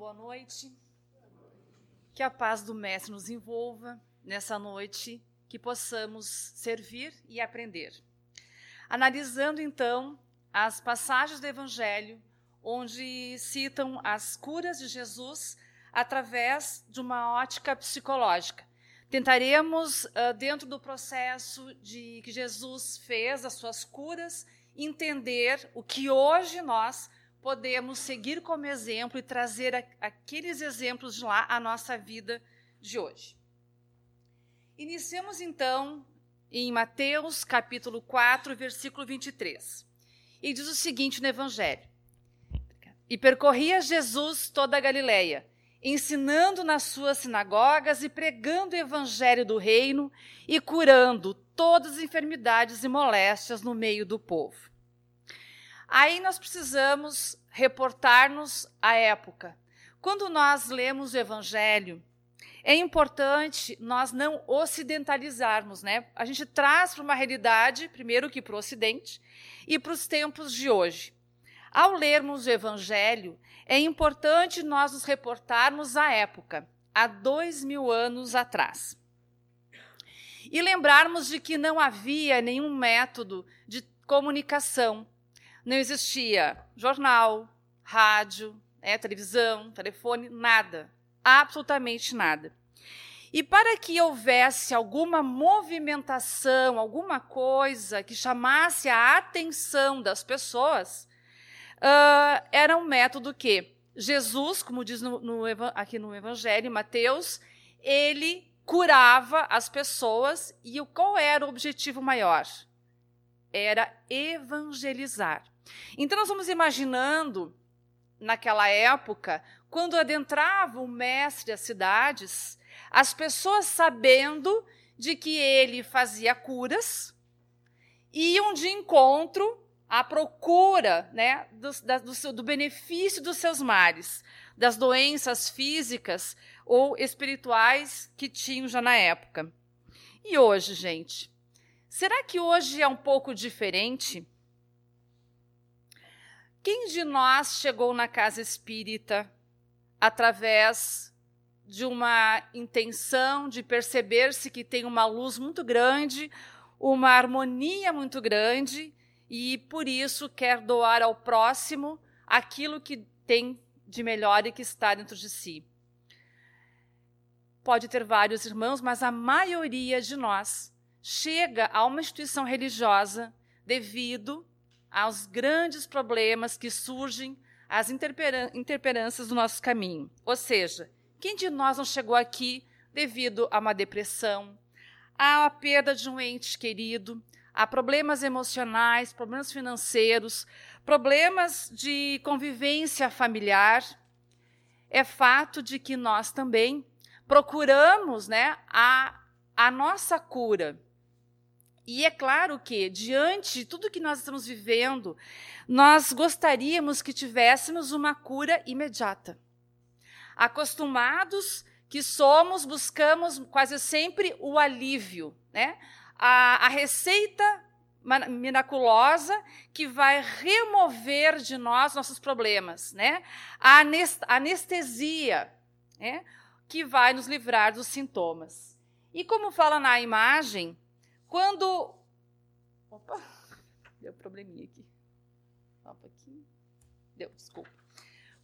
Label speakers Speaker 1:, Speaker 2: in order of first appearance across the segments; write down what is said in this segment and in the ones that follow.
Speaker 1: boa noite. Que a paz do Mestre nos envolva nessa noite, que possamos servir e aprender. Analisando então as passagens do Evangelho, onde citam as curas de Jesus através de uma ótica psicológica. Tentaremos, dentro do processo de que Jesus fez as suas curas, entender o que hoje nós podemos seguir como exemplo e trazer a, aqueles exemplos de lá à nossa vida de hoje. Iniciamos então em Mateus capítulo 4, versículo 23. E diz o seguinte no Evangelho: E percorria Jesus toda a Galileia, ensinando nas suas sinagogas e pregando o evangelho do reino e curando todas as enfermidades e moléstias no meio do povo. Aí nós precisamos reportar-nos à época. Quando nós lemos o Evangelho, é importante nós não ocidentalizarmos, né? A gente traz para uma realidade, primeiro que para o Ocidente, e para os tempos de hoje. Ao lermos o Evangelho, é importante nós nos reportarmos à época, há dois mil anos atrás. E lembrarmos de que não havia nenhum método de comunicação não existia jornal, rádio, né, televisão, telefone, nada. Absolutamente nada. E para que houvesse alguma movimentação, alguma coisa que chamasse a atenção das pessoas, uh, era um método que Jesus, como diz no, no, aqui no Evangelho, Mateus, ele curava as pessoas e qual era o objetivo maior? Era evangelizar. Então, nós vamos imaginando, naquela época, quando adentrava o mestre às cidades, as pessoas sabendo de que ele fazia curas, iam de encontro à procura né, do, da, do, do benefício dos seus mares, das doenças físicas ou espirituais que tinham já na época. E hoje, gente? Será que hoje é um pouco diferente? Quem de nós chegou na casa espírita através de uma intenção de perceber-se que tem uma luz muito grande, uma harmonia muito grande e por isso quer doar ao próximo aquilo que tem de melhor e que está dentro de si? Pode ter vários irmãos, mas a maioria de nós chega a uma instituição religiosa devido aos grandes problemas que surgem, às interferências do nosso caminho. Ou seja, quem de nós não chegou aqui devido a uma depressão, a perda de um ente querido, a problemas emocionais, problemas financeiros, problemas de convivência familiar? É fato de que nós também procuramos né, a, a nossa cura e é claro que, diante de tudo que nós estamos vivendo, nós gostaríamos que tivéssemos uma cura imediata. Acostumados que somos, buscamos quase sempre o alívio, né? A, a receita miraculosa que vai remover de nós nossos problemas, né? A anestesia, né? que vai nos livrar dos sintomas. E como fala na imagem, quando. Opa, deu probleminha aqui. Opa, aqui. Deu, desculpa.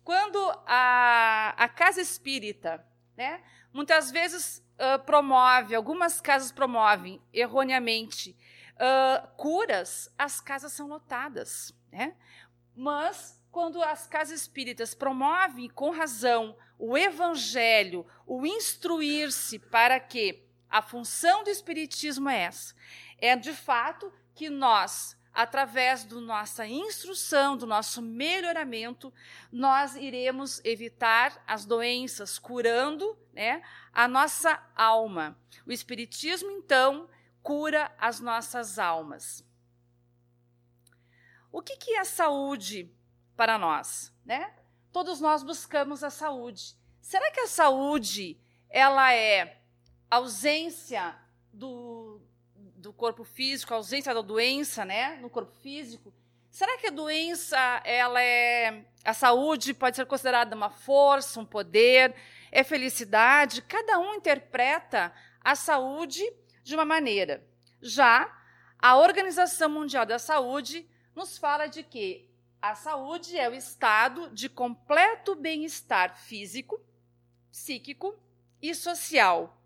Speaker 1: Quando a, a casa espírita, né, muitas vezes uh, promove, algumas casas promovem erroneamente uh, curas, as casas são lotadas. Né? Mas quando as casas espíritas promovem com razão o evangelho, o instruir-se para que a função do Espiritismo é essa: é de fato que nós, através da nossa instrução, do nosso melhoramento, nós iremos evitar as doenças, curando né, a nossa alma. O Espiritismo, então, cura as nossas almas. O que, que é saúde para nós? Né? Todos nós buscamos a saúde. Será que a saúde ela é ausência do, do corpo físico, ausência da doença né, no corpo físico? Será que a doença, ela é a saúde pode ser considerada uma força, um poder, é felicidade? Cada um interpreta a saúde de uma maneira. Já a Organização Mundial da Saúde nos fala de que a saúde é o estado de completo bem-estar físico, psíquico e social,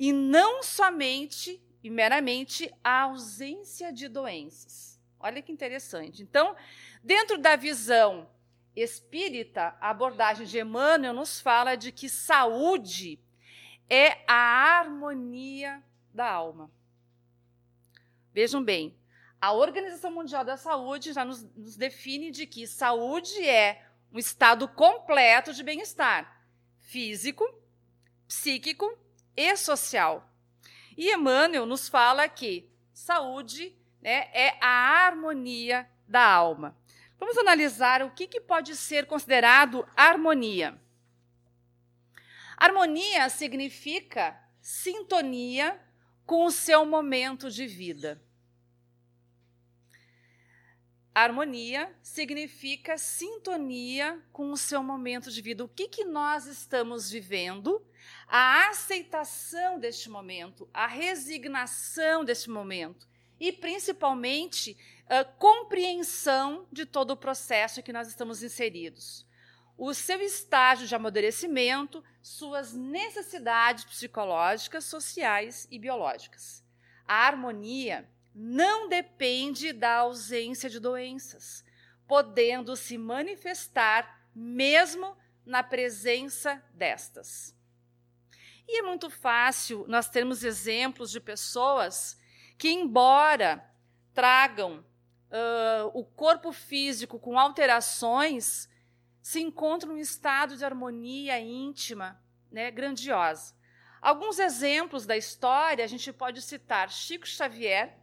Speaker 1: e não somente e meramente a ausência de doenças. Olha que interessante. Então, dentro da visão espírita, a abordagem de Emmanuel nos fala de que saúde é a harmonia da alma. Vejam bem, a Organização Mundial da Saúde já nos, nos define de que saúde é um estado completo de bem-estar físico, psíquico e social. E Emmanuel nos fala que saúde né, é a harmonia da alma. Vamos analisar o que, que pode ser considerado harmonia. Harmonia significa sintonia com o seu momento de vida. Harmonia significa sintonia com o seu momento de vida. O que, que nós estamos vivendo? A aceitação deste momento, a resignação deste momento e, principalmente, a compreensão de todo o processo em que nós estamos inseridos. O seu estágio de amadurecimento, suas necessidades psicológicas, sociais e biológicas. A harmonia não depende da ausência de doenças, podendo se manifestar mesmo na presença destas. E é muito fácil nós termos exemplos de pessoas que, embora tragam uh, o corpo físico com alterações, se encontram em estado de harmonia íntima, né, grandiosa. Alguns exemplos da história a gente pode citar Chico Xavier,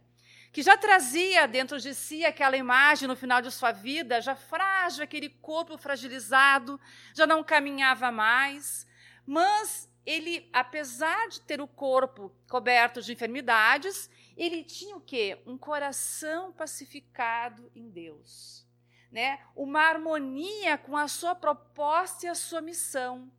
Speaker 1: que já trazia dentro de si aquela imagem no final de sua vida, já frágil, aquele corpo fragilizado, já não caminhava mais, mas ele, apesar de ter o corpo coberto de enfermidades, ele tinha o quê? Um coração pacificado em Deus, né? Uma harmonia com a sua proposta e a sua missão.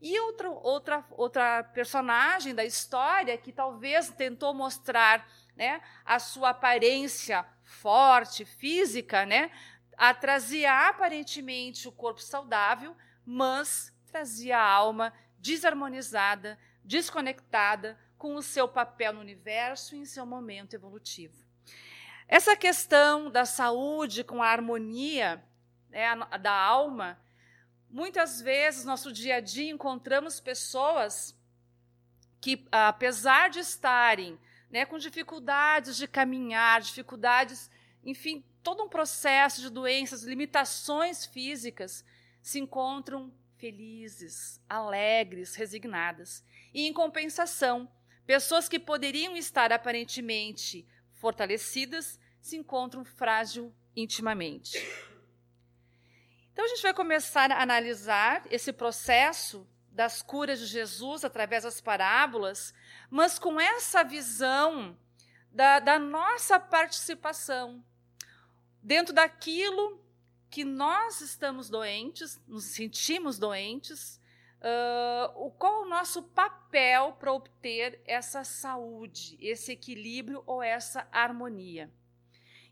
Speaker 1: E outra, outra, outra personagem da história que talvez tentou mostrar né, a sua aparência forte, física, né, trazia aparentemente o corpo saudável, mas trazia a alma desarmonizada, desconectada com o seu papel no universo e em seu momento evolutivo. Essa questão da saúde com a harmonia né, da alma, muitas vezes no nosso dia a dia encontramos pessoas que, apesar de estarem né, com dificuldades de caminhar, dificuldades, enfim, todo um processo de doenças, limitações físicas, se encontram felizes, alegres, resignadas. E, em compensação, pessoas que poderiam estar aparentemente fortalecidas se encontram frágil intimamente. Então, a gente vai começar a analisar esse processo das curas de Jesus através das parábolas, mas com essa visão da, da nossa participação dentro daquilo que nós estamos doentes, nos sentimos doentes, uh, qual o nosso papel para obter essa saúde, esse equilíbrio ou essa harmonia.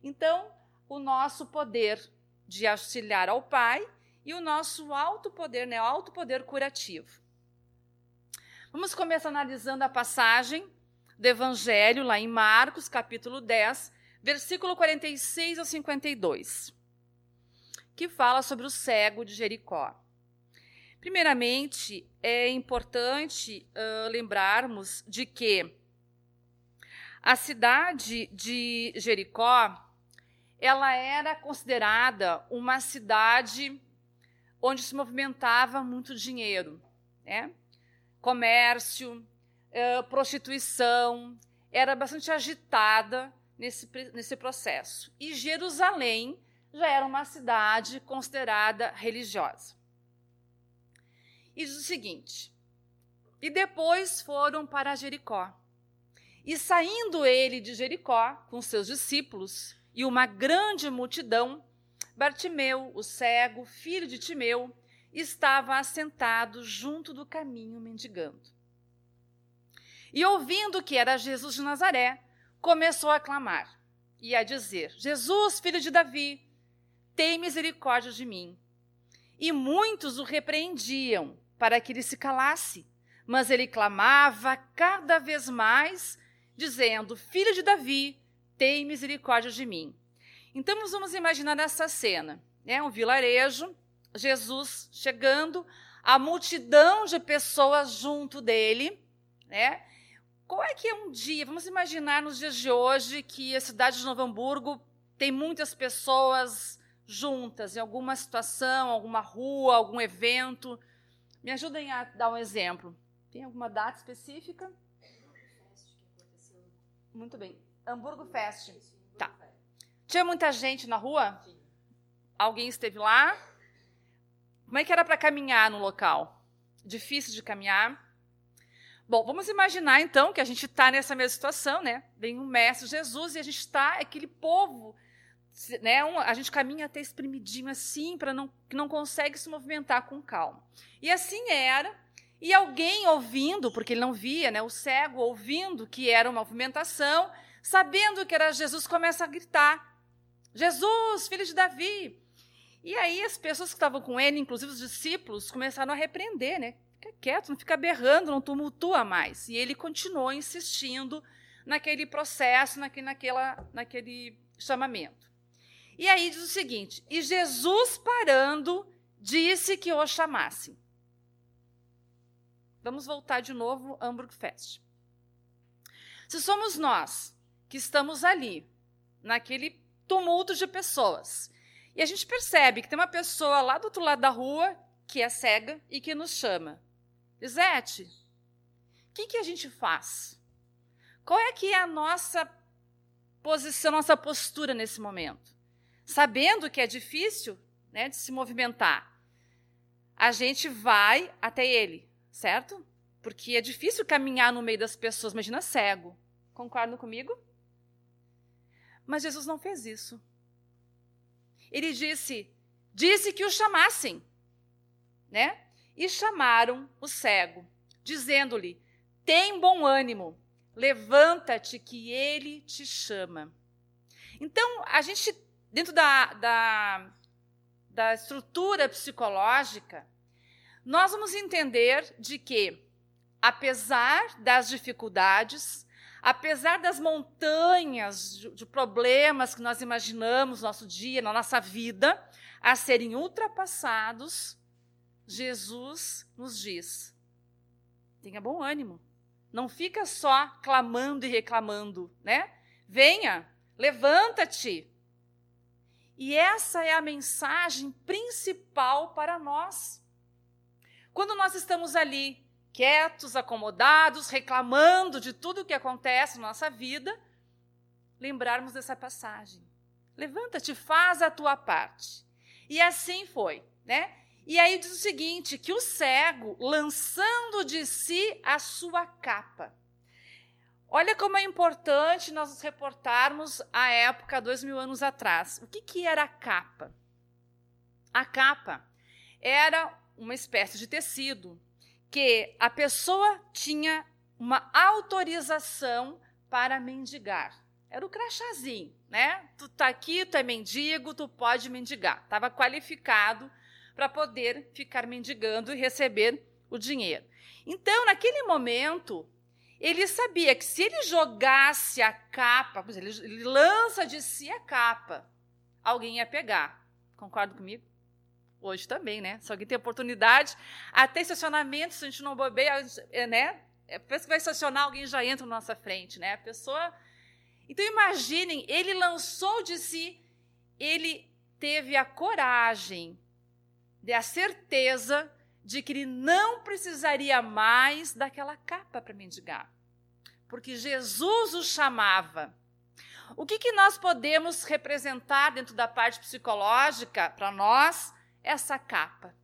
Speaker 1: Então, o nosso poder de auxiliar ao Pai e o nosso alto poder, né, alto poder curativo. Vamos começar analisando a passagem do Evangelho lá em Marcos, capítulo 10, versículo 46 ao 52, que fala sobre o cego de Jericó. Primeiramente, é importante uh, lembrarmos de que a cidade de Jericó ela era considerada uma cidade onde se movimentava muito dinheiro, né? comércio, uh, prostituição, era bastante agitada nesse, nesse processo. E Jerusalém já era uma cidade considerada religiosa. E diz o seguinte: e depois foram para Jericó. E saindo ele de Jericó com seus discípulos, e uma grande multidão, Bartimeu, o cego, filho de Timeu, estava assentado junto do caminho mendigando. E ouvindo que era Jesus de Nazaré, começou a clamar e a dizer: Jesus, filho de Davi, tem misericórdia de mim. E muitos o repreendiam para que ele se calasse, mas ele clamava cada vez mais, dizendo: Filho de Davi, tem misericórdia de mim. Então nós vamos imaginar essa cena, né? Um vilarejo, Jesus chegando, a multidão de pessoas junto dele, né? Qual é que é um dia? Vamos imaginar nos dias de hoje que a cidade de Novo Hamburgo tem muitas pessoas juntas em alguma situação, alguma rua, algum evento. Me ajudem a dar um exemplo. Tem alguma data específica? Muito bem. Hamburgo Fest. Tá. Tinha muita gente na rua? Alguém esteve lá? Como é que era para caminhar no local? Difícil de caminhar? Bom, vamos imaginar então que a gente está nessa mesma situação, né? Vem um mestre Jesus e a gente está, aquele povo, né? Um, a gente caminha até espremidinho assim, para não, que não consegue se movimentar com calma. E assim era. E alguém ouvindo, porque ele não via, né? O cego ouvindo que era uma movimentação, sabendo que era Jesus, começa a gritar: Jesus, filho de Davi. E aí as pessoas que estavam com ele, inclusive os discípulos, começaram a repreender, né? Fica quieto, não fica berrando, não tumultua mais. E ele continuou insistindo naquele processo, naquele, naquela, naquele chamamento. E aí diz o seguinte: E Jesus parando, disse que o chamasse. Vamos voltar de novo Hamburg Fest. Se somos nós que estamos ali, naquele tumulto de pessoas, e a gente percebe que tem uma pessoa lá do outro lado da rua que é cega e que nos chama. Lisete, o que, que a gente faz? Qual é que é a nossa posição, nossa postura nesse momento? Sabendo que é difícil né, de se movimentar, a gente vai até ele, certo? Porque é difícil caminhar no meio das pessoas, imagina cego. Concordam comigo? Mas Jesus não fez isso. Ele disse, disse que o chamassem, né? e chamaram o cego, dizendo-lhe: Tem bom ânimo, levanta-te, que ele te chama. Então, a gente, dentro da, da, da estrutura psicológica, nós vamos entender de que, apesar das dificuldades, apesar das montanhas de, de problemas que nós imaginamos no nosso dia, na nossa vida, a serem ultrapassados, Jesus nos diz: tenha bom ânimo. Não fica só clamando e reclamando, né? Venha, levanta-te. E essa é a mensagem principal para nós. Quando nós estamos ali, quietos, acomodados, reclamando de tudo o que acontece na nossa vida, lembrarmos dessa passagem. Levanta-te, faz a tua parte. E assim foi, né? E aí diz o seguinte: que o cego, lançando de si a sua capa. Olha como é importante nós nos reportarmos à época, dois mil anos atrás. O que, que era a capa? A capa era uma espécie de tecido que a pessoa tinha uma autorização para mendigar. Era o crachazinho, né? Tu tá aqui, tu é mendigo, tu pode mendigar. Estava qualificado para poder ficar mendigando e receber o dinheiro. Então, naquele momento, ele sabia que se ele jogasse a capa, ele, lança de si a capa, alguém ia pegar. Concorda comigo? Hoje também, né? Se alguém tem oportunidade, até estacionamento, se a gente não bobeia, é, né? É, pensa que vai estacionar, alguém já entra na nossa frente, né? A pessoa. Então imaginem, ele lançou de si, ele teve a coragem a certeza de que ele não precisaria mais daquela capa para mendigar. Porque Jesus o chamava. O que, que nós podemos representar dentro da parte psicológica para nós? Essa capa.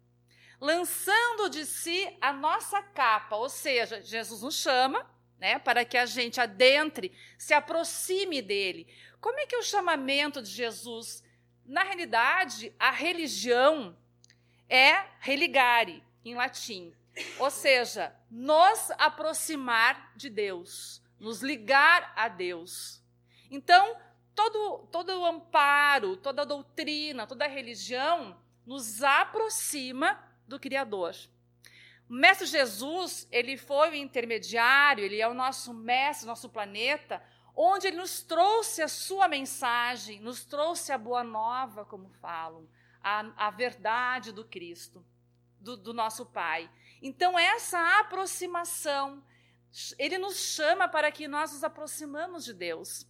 Speaker 1: Lançando de si a nossa capa, ou seja, Jesus nos chama, né? Para que a gente adentre, se aproxime dele. Como é que é o chamamento de Jesus? Na realidade, a religião é religare, em latim. Ou seja, nos aproximar de Deus, nos ligar a Deus. Então, todo, todo o amparo, toda a doutrina, toda a religião nos aproxima do Criador. O Mestre Jesus, ele foi o intermediário, ele é o nosso mestre, nosso planeta, onde ele nos trouxe a sua mensagem, nos trouxe a boa nova, como falam, a, a verdade do Cristo, do, do nosso Pai. Então, essa aproximação, ele nos chama para que nós nos aproximamos de Deus.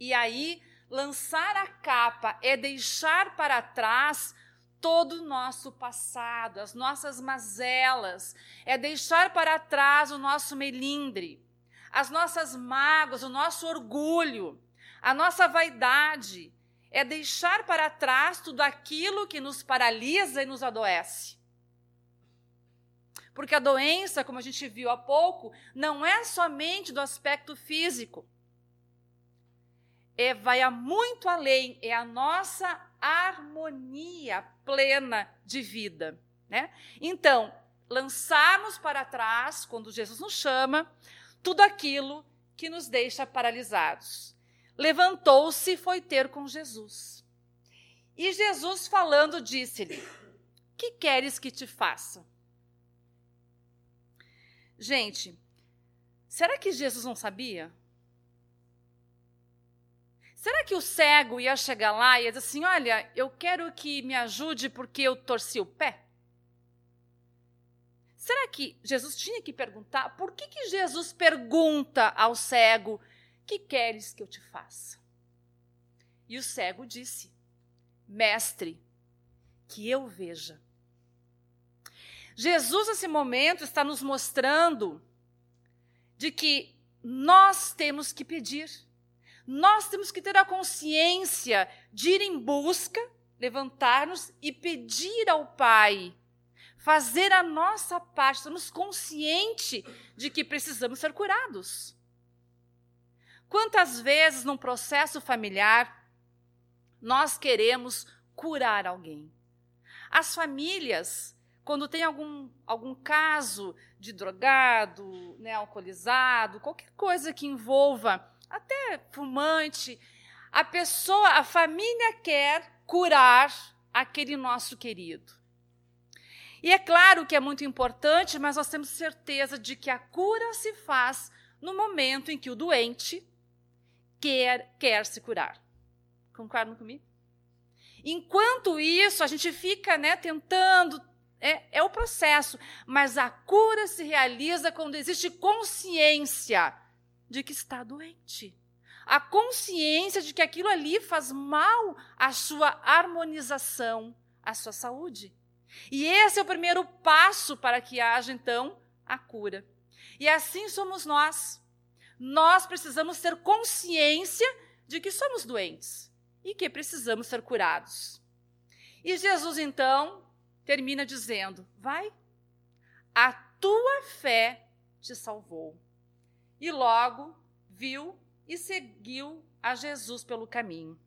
Speaker 1: E aí, lançar a capa é deixar para trás todo o nosso passado, as nossas mazelas, é deixar para trás o nosso melindre, as nossas mágoas, o nosso orgulho, a nossa vaidade, é deixar para trás tudo aquilo que nos paralisa e nos adoece. Porque a doença, como a gente viu há pouco, não é somente do aspecto físico. É, vai a muito além, é a nossa harmonia plena de vida. Né? Então, lançarmos para trás, quando Jesus nos chama, tudo aquilo que nos deixa paralisados. Levantou-se e foi ter com Jesus. E Jesus, falando, disse-lhe: Que queres que te faça? Gente, será que Jesus não sabia? Será que o cego ia chegar lá e ia dizer assim: Olha, eu quero que me ajude porque eu torci o pé? Será que Jesus tinha que perguntar? Por que, que Jesus pergunta ao cego: Que queres que eu te faça? E o cego disse: Mestre, que eu veja. Jesus, nesse momento, está nos mostrando de que nós temos que pedir. Nós temos que ter a consciência de ir em busca, levantar-nos e pedir ao Pai, fazer a nossa parte, estamos conscientes de que precisamos ser curados. Quantas vezes num processo familiar nós queremos curar alguém? As famílias quando tem algum, algum caso de drogado, né, alcoolizado, qualquer coisa que envolva até fumante, a pessoa, a família quer curar aquele nosso querido. E é claro que é muito importante, mas nós temos certeza de que a cura se faz no momento em que o doente quer, quer se curar. Concordam comigo? Enquanto isso, a gente fica né, tentando, é, é o processo, mas a cura se realiza quando existe consciência de que está doente. A consciência de que aquilo ali faz mal à sua harmonização, à sua saúde. E esse é o primeiro passo para que haja, então, a cura. E assim somos nós. Nós precisamos ter consciência de que somos doentes e que precisamos ser curados. E Jesus, então, termina dizendo: Vai, a tua fé te salvou. E logo viu e seguiu a Jesus pelo caminho.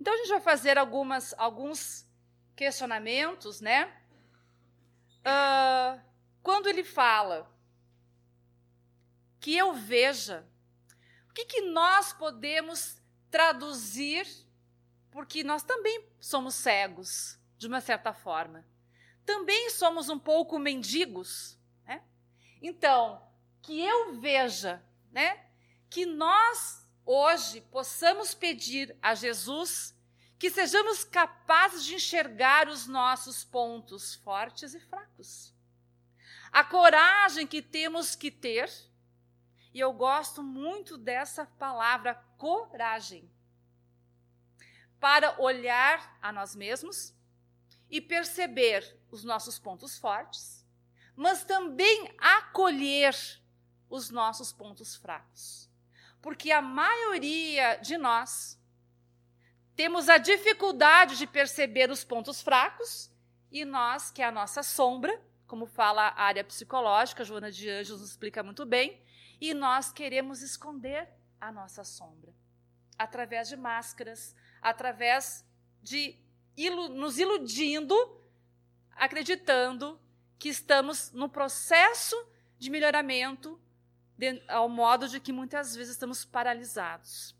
Speaker 1: Então a gente vai fazer algumas, alguns questionamentos, né? Uh, quando ele fala que eu veja, o que, que nós podemos traduzir, porque nós também somos cegos de uma certa forma. Também somos um pouco mendigos. Né? Então, que eu veja, né, que nós hoje possamos pedir a Jesus que sejamos capazes de enxergar os nossos pontos fortes e fracos. A coragem que temos que ter, e eu gosto muito dessa palavra, coragem, para olhar a nós mesmos e perceber os nossos pontos fortes, mas também acolher os nossos pontos fracos. Porque a maioria de nós temos a dificuldade de perceber os pontos fracos e nós, que é a nossa sombra, como fala a área psicológica, Joana de Anjos nos explica muito bem, e nós queremos esconder a nossa sombra através de máscaras, através de ilu nos iludindo, acreditando que estamos no processo de melhoramento, de, ao modo de que muitas vezes estamos paralisados.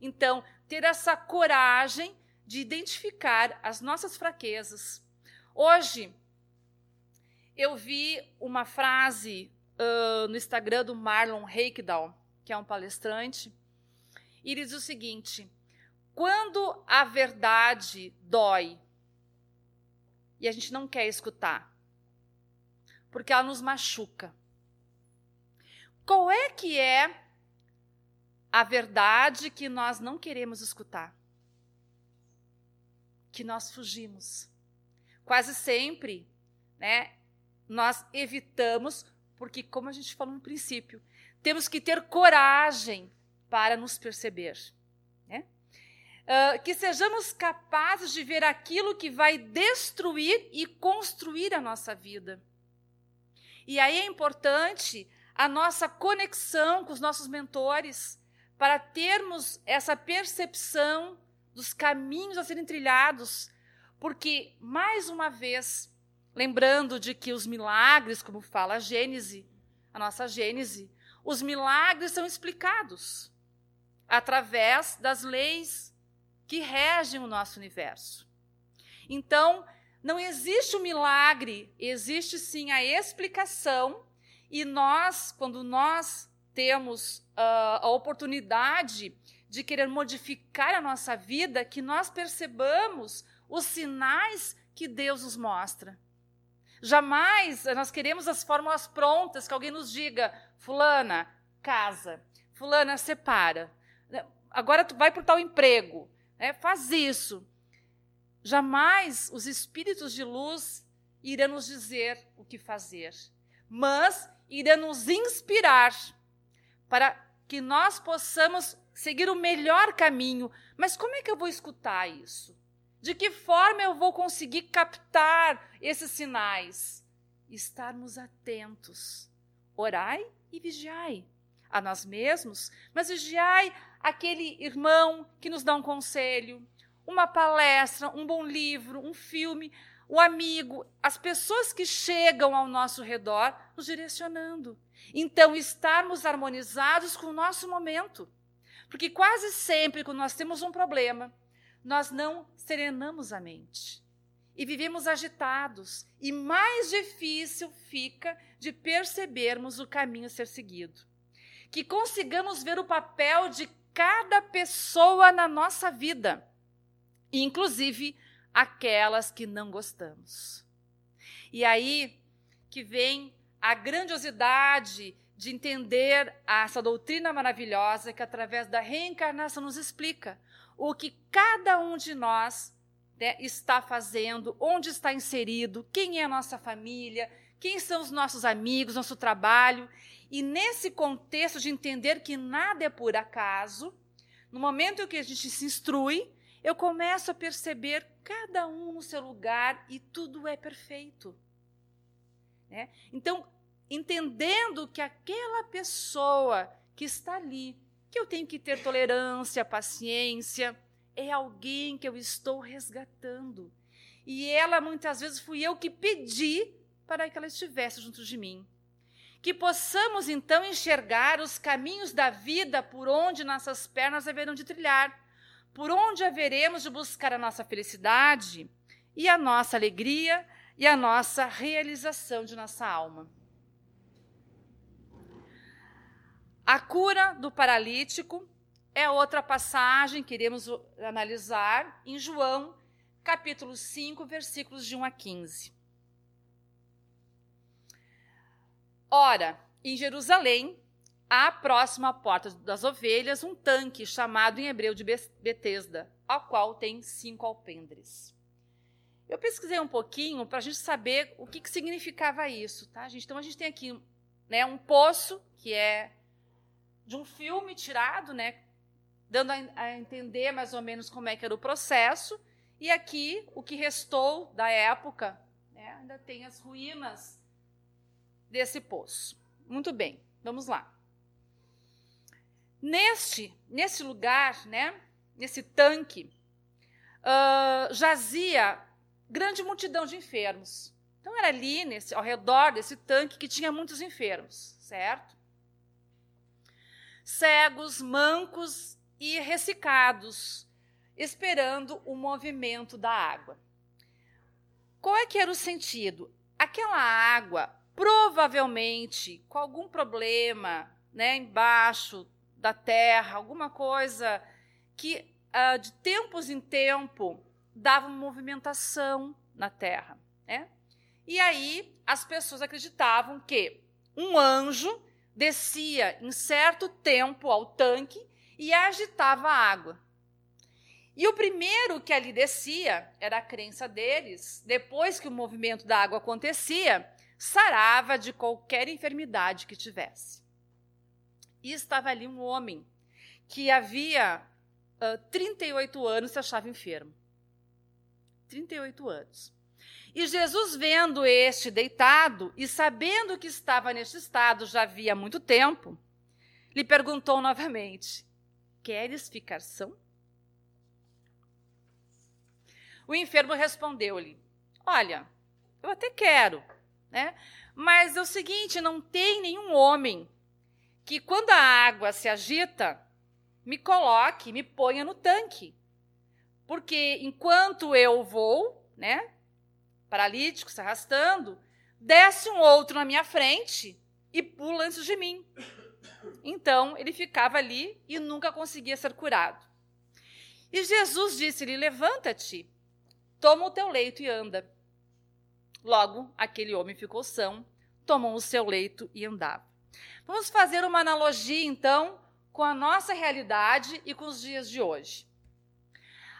Speaker 1: Então, ter essa coragem de identificar as nossas fraquezas. Hoje, eu vi uma frase uh, no Instagram do Marlon Reikdal, que é um palestrante, e ele diz o seguinte: quando a verdade dói e a gente não quer escutar, porque ela nos machuca. Qual é que é a verdade que nós não queremos escutar? Que nós fugimos. Quase sempre, né? Nós evitamos, porque, como a gente falou no princípio, temos que ter coragem para nos perceber. Uh, que sejamos capazes de ver aquilo que vai destruir e construir a nossa vida. E aí é importante a nossa conexão com os nossos mentores para termos essa percepção dos caminhos a serem trilhados, porque, mais uma vez, lembrando de que os milagres, como fala a Gênese, a nossa Gênese, os milagres são explicados através das leis que regem o nosso universo. Então, não existe o milagre, existe sim a explicação, e nós, quando nós temos uh, a oportunidade de querer modificar a nossa vida, que nós percebamos os sinais que Deus nos mostra. Jamais nós queremos as fórmulas prontas, que alguém nos diga, fulana, casa, fulana, separa, agora tu vai o tal emprego, né? faz isso. Jamais os espíritos de luz irão nos dizer o que fazer, mas irão nos inspirar para que nós possamos seguir o melhor caminho. Mas como é que eu vou escutar isso? De que forma eu vou conseguir captar esses sinais? Estarmos atentos. Orai e vigiai a nós mesmos, mas vigiai aquele irmão que nos dá um conselho, uma palestra, um bom livro, um filme, o um amigo, as pessoas que chegam ao nosso redor nos direcionando. Então, estarmos harmonizados com o nosso momento. Porque quase sempre, quando nós temos um problema, nós não serenamos a mente. E vivemos agitados. E mais difícil fica de percebermos o caminho a ser seguido. Que consigamos ver o papel de cada pessoa na nossa vida, inclusive aquelas que não gostamos. E aí que vem a grandiosidade de entender essa doutrina maravilhosa que, através da reencarnação, nos explica o que cada um de nós né, está fazendo, onde está inserido, quem é a nossa família, quem são os nossos amigos, nosso trabalho. E nesse contexto de entender que nada é por acaso, no momento em que a gente se instrui, eu começo a perceber cada um no seu lugar e tudo é perfeito. Né? Então, entendendo que aquela pessoa que está ali, que eu tenho que ter tolerância, paciência, é alguém que eu estou resgatando. E ela, muitas vezes, fui eu que pedi para que ela estivesse junto de mim que possamos então enxergar os caminhos da vida por onde nossas pernas haverão de trilhar, por onde haveremos de buscar a nossa felicidade e a nossa alegria e a nossa realização de nossa alma. A cura do paralítico é outra passagem que iremos analisar em João, capítulo 5, versículos de 1 a 15. Ora, em Jerusalém, há próxima à porta das ovelhas um tanque chamado em hebreu de Betesda, ao qual tem cinco alpendres. Eu pesquisei um pouquinho para a gente saber o que, que, significava isso, tá, gente? Então a gente tem aqui né, um poço que é de um filme tirado, né, dando a, a entender mais ou menos como é que era o processo. E aqui o que restou da época, né, ainda tem as ruínas desse poço. Muito bem, vamos lá. Neste, nesse lugar, né, nesse tanque, uh, jazia grande multidão de enfermos. Então era ali, nesse, ao redor desse tanque, que tinha muitos enfermos, certo? Cegos, mancos e ressecados, esperando o movimento da água. Qual é que era o sentido? Aquela água, provavelmente, com algum problema, né, embaixo da terra, alguma coisa que uh, de tempos em tempo dava movimentação na terra, né? E aí as pessoas acreditavam que um anjo descia em certo tempo ao tanque e agitava a água. E o primeiro que ali descia, era a crença deles, depois que o movimento da água acontecia, sarava de qualquer enfermidade que tivesse. E estava ali um homem que havia uh, 38 anos se achava enfermo. 38 anos. E Jesus, vendo este deitado e sabendo que estava neste estado já havia muito tempo, lhe perguntou novamente: Queres ficar são? O enfermo respondeu-lhe: Olha, eu até quero, né? Mas é o seguinte: não tem nenhum homem que, quando a água se agita, me coloque, me ponha no tanque. Porque enquanto eu vou, né, paralítico, se arrastando, desce um outro na minha frente e pula antes de mim. Então ele ficava ali e nunca conseguia ser curado. E Jesus disse-lhe: Levanta-te, toma o teu leito e anda. Logo, aquele homem ficou são, tomou o seu leito e andava. Vamos fazer uma analogia, então, com a nossa realidade e com os dias de hoje.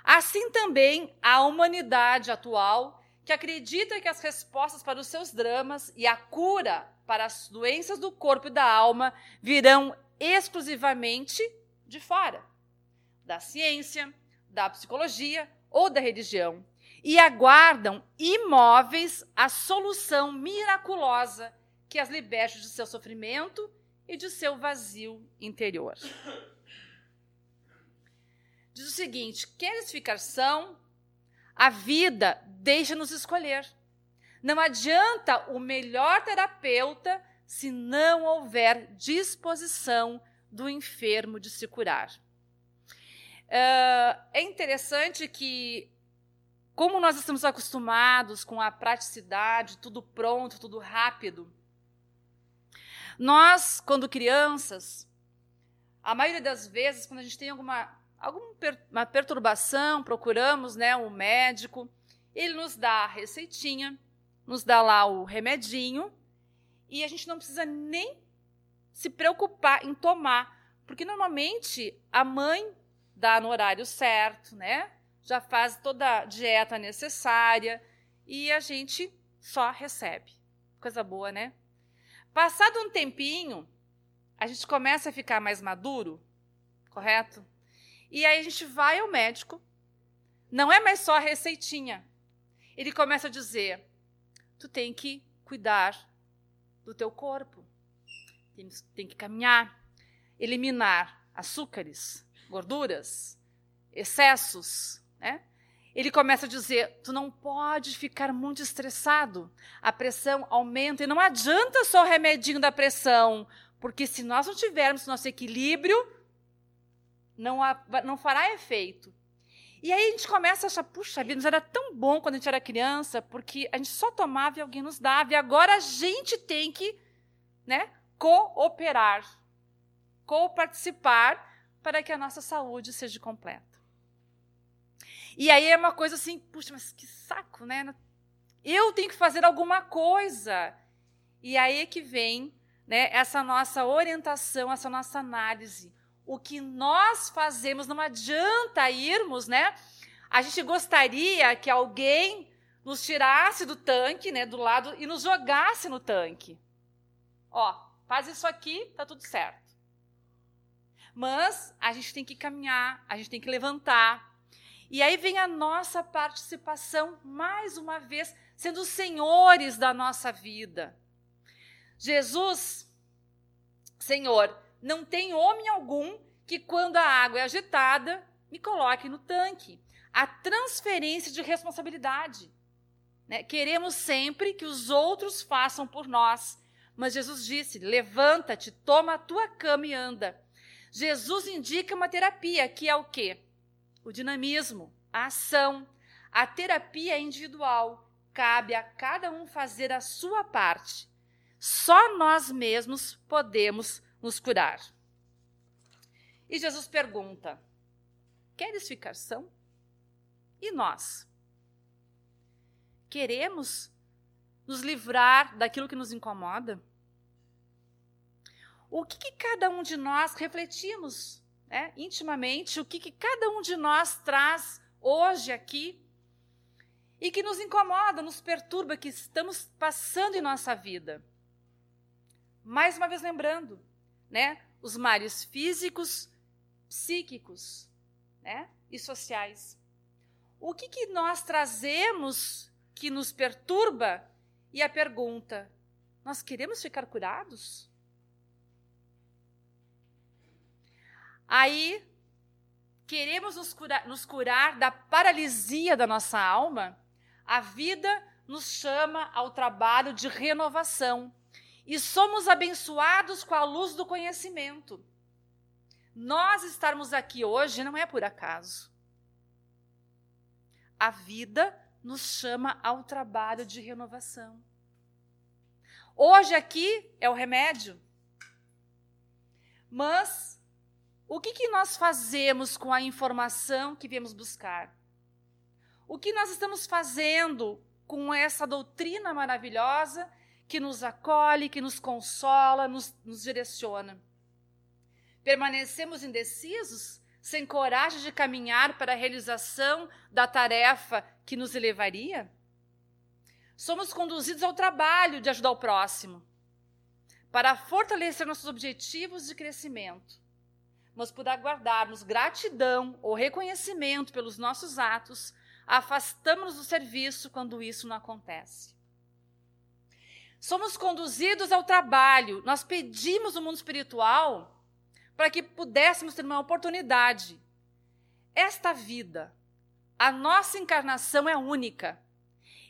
Speaker 1: Assim também a humanidade atual, que acredita que as respostas para os seus dramas e a cura para as doenças do corpo e da alma virão exclusivamente de fora da ciência, da psicologia ou da religião e aguardam imóveis a solução miraculosa que as liberte de seu sofrimento e de seu vazio interior. Diz o seguinte: queres ficar são? A vida deixa-nos escolher. Não adianta o melhor terapeuta se não houver disposição do enfermo de se curar. é interessante que, como nós estamos acostumados com a praticidade, tudo pronto, tudo rápido, nós, quando crianças, a maioria das vezes, quando a gente tem alguma, alguma perturbação, procuramos né, um médico, ele nos dá a receitinha, nos dá lá o remedinho, e a gente não precisa nem se preocupar em tomar, porque normalmente a mãe dá no horário certo, né? Já faz toda a dieta necessária e a gente só recebe. Coisa boa, né? Passado um tempinho, a gente começa a ficar mais maduro, correto? E aí a gente vai ao médico, não é mais só a receitinha. Ele começa a dizer: tu tem que cuidar do teu corpo, tem, tem que caminhar, eliminar açúcares, gorduras, excessos, né? ele começa a dizer: tu não pode ficar muito estressado, a pressão aumenta, e não adianta só o remedinho da pressão, porque se nós não tivermos nosso equilíbrio, não, há, não fará efeito. E aí a gente começa a achar, puxa vida, era tão bom quando a gente era criança, porque a gente só tomava e alguém nos dava, e agora a gente tem que né, cooperar, co-participar para que a nossa saúde seja completa. E aí é uma coisa assim, puxa, mas que saco, né? Eu tenho que fazer alguma coisa. E aí é que vem né, essa nossa orientação, essa nossa análise. O que nós fazemos, não adianta irmos, né? A gente gostaria que alguém nos tirasse do tanque, né, do lado, e nos jogasse no tanque. Ó, faz isso aqui, tá tudo certo. Mas a gente tem que caminhar, a gente tem que levantar, e aí vem a nossa participação, mais uma vez, sendo senhores da nossa vida. Jesus, Senhor, não tem homem algum que, quando a água é agitada, me coloque no tanque. A transferência de responsabilidade. Né? Queremos sempre que os outros façam por nós. Mas Jesus disse: levanta-te, toma a tua cama e anda. Jesus indica uma terapia, que é o quê? O dinamismo, a ação. A terapia individual. Cabe a cada um fazer a sua parte. Só nós mesmos podemos nos curar. E Jesus pergunta: Queres ficar são? E nós? Queremos nos livrar daquilo que nos incomoda? O que, que cada um de nós refletimos né, intimamente? O que, que cada um de nós traz hoje aqui e que nos incomoda, nos perturba, que estamos passando em nossa vida? Mais uma vez lembrando, né, os males físicos, psíquicos, né, e sociais. O que, que nós trazemos que nos perturba e a pergunta: nós queremos ficar curados? Aí, queremos nos curar, nos curar da paralisia da nossa alma? A vida nos chama ao trabalho de renovação e somos abençoados com a luz do conhecimento. Nós estarmos aqui hoje não é por acaso. A vida nos chama ao trabalho de renovação. Hoje aqui é o remédio. Mas o que, que nós fazemos com a informação que viemos buscar? O que nós estamos fazendo com essa doutrina maravilhosa que nos acolhe, que nos consola, nos, nos direciona? Permanecemos indecisos, sem coragem de caminhar para a realização da tarefa que nos elevaria? Somos conduzidos ao trabalho de ajudar o próximo, para fortalecer nossos objetivos de crescimento. Mas por aguardarmos gratidão ou reconhecimento pelos nossos atos, afastamos-nos do serviço quando isso não acontece. Somos conduzidos ao trabalho, nós pedimos no mundo espiritual para que pudéssemos ter uma oportunidade. Esta vida, a nossa encarnação é única.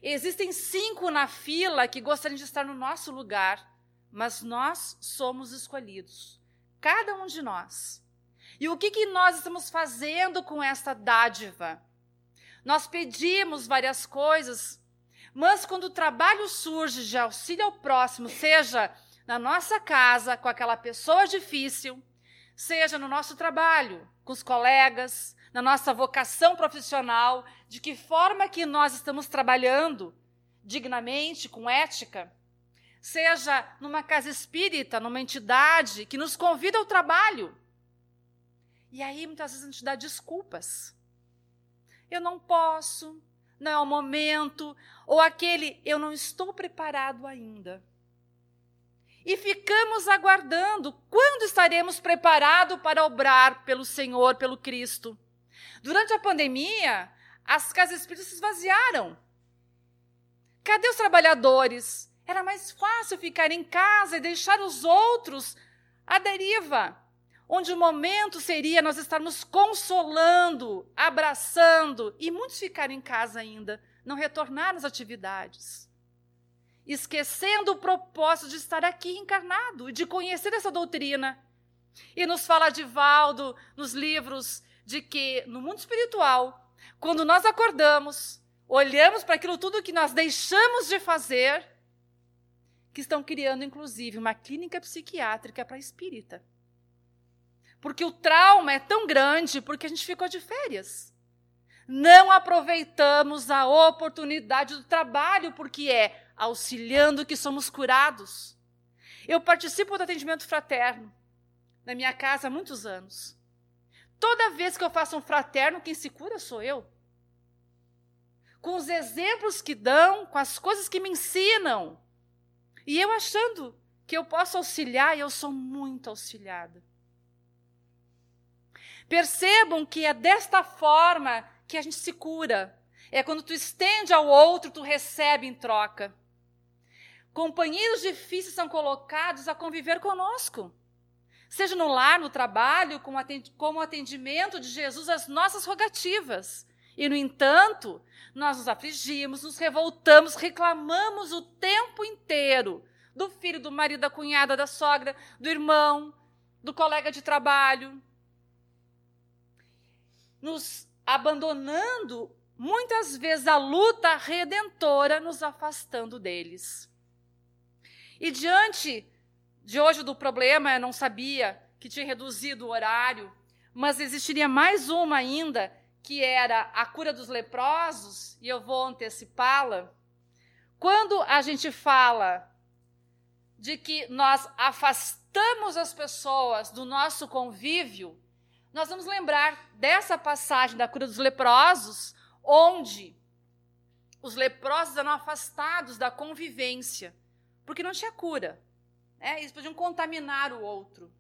Speaker 1: Existem cinco na fila que gostariam de estar no nosso lugar, mas nós somos escolhidos. Cada um de nós. E o que, que nós estamos fazendo com esta dádiva? Nós pedimos várias coisas, mas quando o trabalho surge de auxílio ao próximo, seja na nossa casa, com aquela pessoa difícil, seja no nosso trabalho, com os colegas, na nossa vocação profissional, de que forma que nós estamos trabalhando dignamente, com ética, seja numa casa espírita, numa entidade que nos convida ao trabalho. E aí muitas vezes a gente dá desculpas. Eu não posso, não é o momento, ou aquele eu não estou preparado ainda. E ficamos aguardando quando estaremos preparados para obrar pelo Senhor, pelo Cristo. Durante a pandemia, as casas espíritas se esvaziaram. Cadê os trabalhadores? Era mais fácil ficar em casa e deixar os outros à deriva, onde o momento seria nós estarmos consolando, abraçando, e muitos ficaram em casa ainda, não retornaram às atividades. Esquecendo o propósito de estar aqui encarnado e de conhecer essa doutrina. E nos fala de Valdo nos livros de que no mundo espiritual, quando nós acordamos, olhamos para aquilo tudo que nós deixamos de fazer, que estão criando inclusive uma clínica psiquiátrica para espírita. Porque o trauma é tão grande porque a gente ficou de férias. Não aproveitamos a oportunidade do trabalho porque é auxiliando que somos curados. Eu participo do atendimento fraterno na minha casa há muitos anos. Toda vez que eu faço um fraterno, quem se cura sou eu. Com os exemplos que dão, com as coisas que me ensinam. E eu achando que eu posso auxiliar, e eu sou muito auxiliada. Percebam que é desta forma que a gente se cura. É quando tu estende ao outro, tu recebe em troca. Companheiros difíceis são colocados a conviver conosco. Seja no lar, no trabalho, como atendimento de Jesus às nossas rogativas. E, no entanto, nós nos afligimos, nos revoltamos, reclamamos o tempo inteiro do filho, do marido, da cunhada, da sogra, do irmão, do colega de trabalho. Nos abandonando muitas vezes a luta redentora, nos afastando deles. E diante de hoje do problema, eu não sabia que tinha reduzido o horário, mas existiria mais uma ainda, que era a cura dos leprosos, e eu vou antecipá-la. Quando a gente fala de que nós afastamos as pessoas do nosso convívio, nós vamos lembrar dessa passagem da cura dos leprosos, onde os leprosos eram afastados da convivência, porque não tinha cura. Né? Eles podiam contaminar o outro.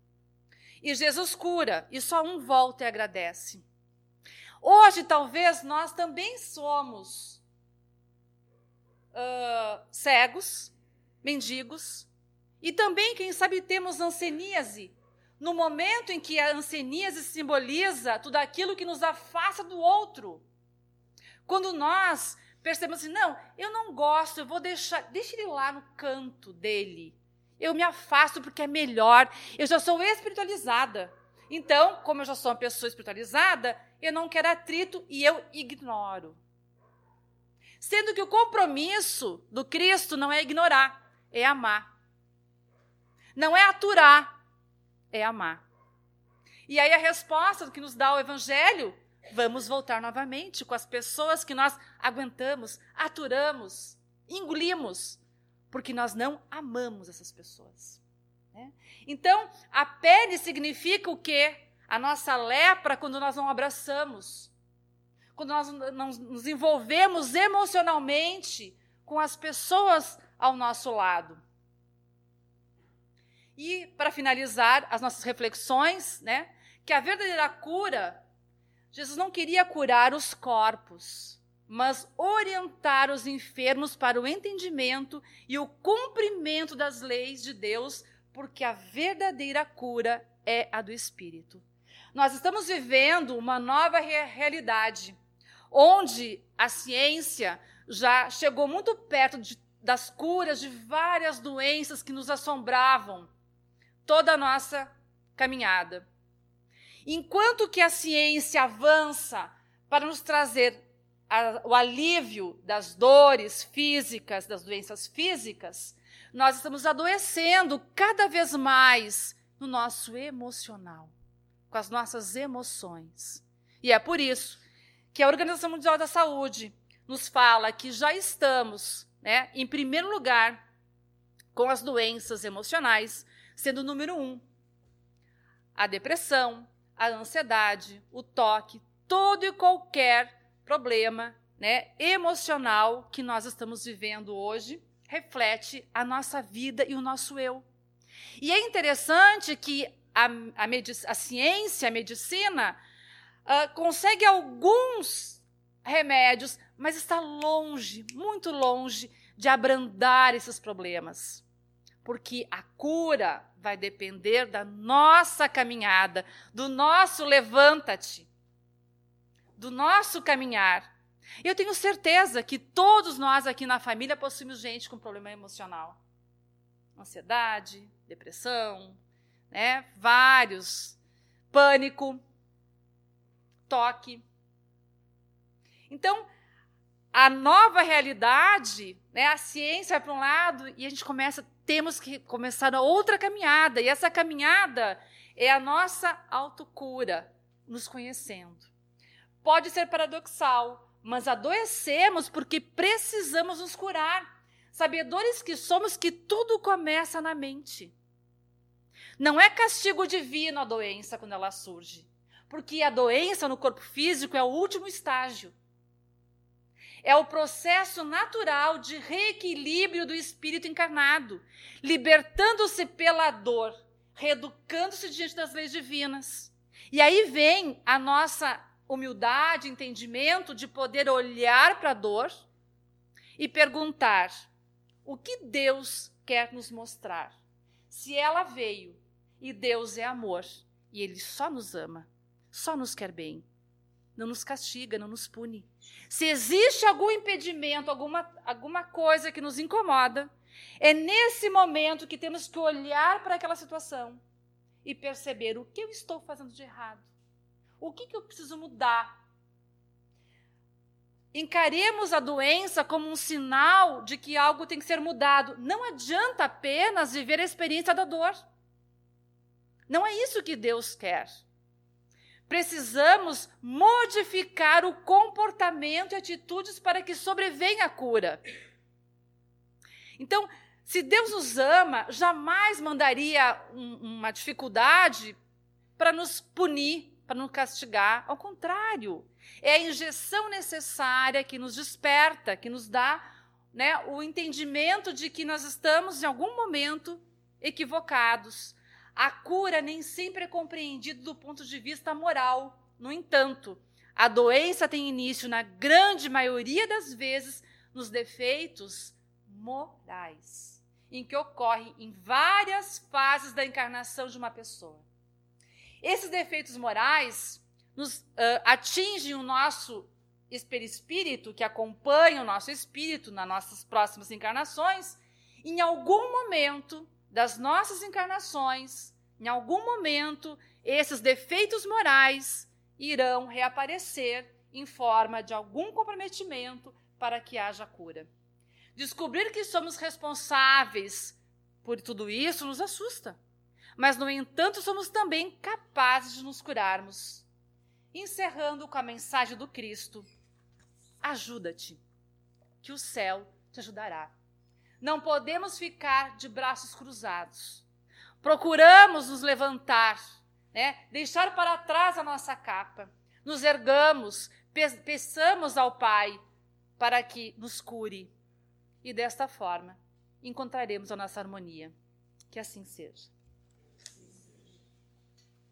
Speaker 1: E Jesus cura, e só um volta e agradece. Hoje, talvez, nós também somos uh, cegos, mendigos, e também, quem sabe, temos anseníase. No momento em que a anseníase simboliza tudo aquilo que nos afasta do outro. Quando nós percebemos assim, não, eu não gosto, eu vou deixar, deixa ele lá no canto dele. Eu me afasto porque é melhor. Eu já sou espiritualizada. Então, como eu já sou uma pessoa espiritualizada, eu não quero atrito e eu ignoro. Sendo que o compromisso do Cristo não é ignorar, é amar. Não é aturar, é amar. E aí a resposta que nos dá o Evangelho, vamos voltar novamente com as pessoas que nós aguentamos, aturamos, engolimos, porque nós não amamos essas pessoas. Né? Então, a pele significa o quê? A nossa lepra quando nós não abraçamos, quando nós não nos envolvemos emocionalmente com as pessoas ao nosso lado. E, para finalizar as nossas reflexões, né, que a verdadeira cura, Jesus não queria curar os corpos, mas orientar os enfermos para o entendimento e o cumprimento das leis de Deus, porque a verdadeira cura é a do espírito. Nós estamos vivendo uma nova realidade, onde a ciência já chegou muito perto de, das curas de várias doenças que nos assombravam toda a nossa caminhada. Enquanto que a ciência avança para nos trazer a, o alívio das dores físicas, das doenças físicas, nós estamos adoecendo cada vez mais no nosso emocional, com as nossas emoções. E é por isso que a Organização Mundial da Saúde nos fala que já estamos, né, em primeiro lugar, com as doenças emocionais, sendo o número um a depressão, a ansiedade, o toque, todo e qualquer problema né, emocional que nós estamos vivendo hoje reflete a nossa vida e o nosso eu. E é interessante que a, a, a ciência, a medicina, uh, consegue alguns remédios, mas está longe, muito longe de abrandar esses problemas. Porque a cura vai depender da nossa caminhada, do nosso levanta-te do nosso caminhar. Eu tenho certeza que todos nós aqui na família possuímos gente com problema emocional. Ansiedade, depressão, né? Vários. Pânico, toque. Então, a nova realidade, né, a ciência vai para um lado e a gente começa, temos que começar outra caminhada. E essa caminhada é a nossa autocura, nos conhecendo. Pode ser paradoxal, mas adoecemos porque precisamos nos curar. Sabedores que somos que tudo começa na mente. Não é castigo divino a doença quando ela surge, porque a doença no corpo físico é o último estágio. É o processo natural de reequilíbrio do espírito encarnado, libertando-se pela dor, reeducando-se diante das leis divinas. E aí vem a nossa humildade, entendimento de poder olhar para a dor e perguntar: o que Deus quer nos mostrar. Se ela veio e Deus é amor e Ele só nos ama, só nos quer bem, não nos castiga, não nos pune. Se existe algum impedimento, alguma, alguma coisa que nos incomoda, é nesse momento que temos que olhar para aquela situação e perceber o que eu estou fazendo de errado, o que, que eu preciso mudar. Encaremos a doença como um sinal de que algo tem que ser mudado. Não adianta apenas viver a experiência da dor. Não é isso que Deus quer. Precisamos modificar o comportamento e atitudes para que sobrevenha a cura. Então, se Deus nos ama, jamais mandaria um, uma dificuldade para nos punir, para nos castigar. Ao contrário, é a injeção necessária que nos desperta, que nos dá né, o entendimento de que nós estamos, em algum momento, equivocados, a cura nem sempre é compreendida do ponto de vista moral. No entanto, a doença tem início, na grande maioria das vezes, nos defeitos morais, em que ocorre em várias fases da encarnação de uma pessoa. Esses defeitos morais nos uh, atingem o nosso espírito, que acompanha o nosso espírito nas nossas próximas encarnações, em algum momento das nossas encarnações, em algum momento, esses defeitos morais irão reaparecer em forma de algum comprometimento para que haja cura. Descobrir que somos responsáveis por tudo isso nos assusta, mas, no entanto, somos também capazes de nos curarmos. Encerrando com a mensagem do Cristo: ajuda-te, que o céu te ajudará. Não podemos ficar de braços cruzados. Procuramos nos levantar, né? deixar para trás a nossa capa. Nos ergamos, pe peçamos ao Pai para que nos cure. E desta forma encontraremos a nossa harmonia. Que assim seja.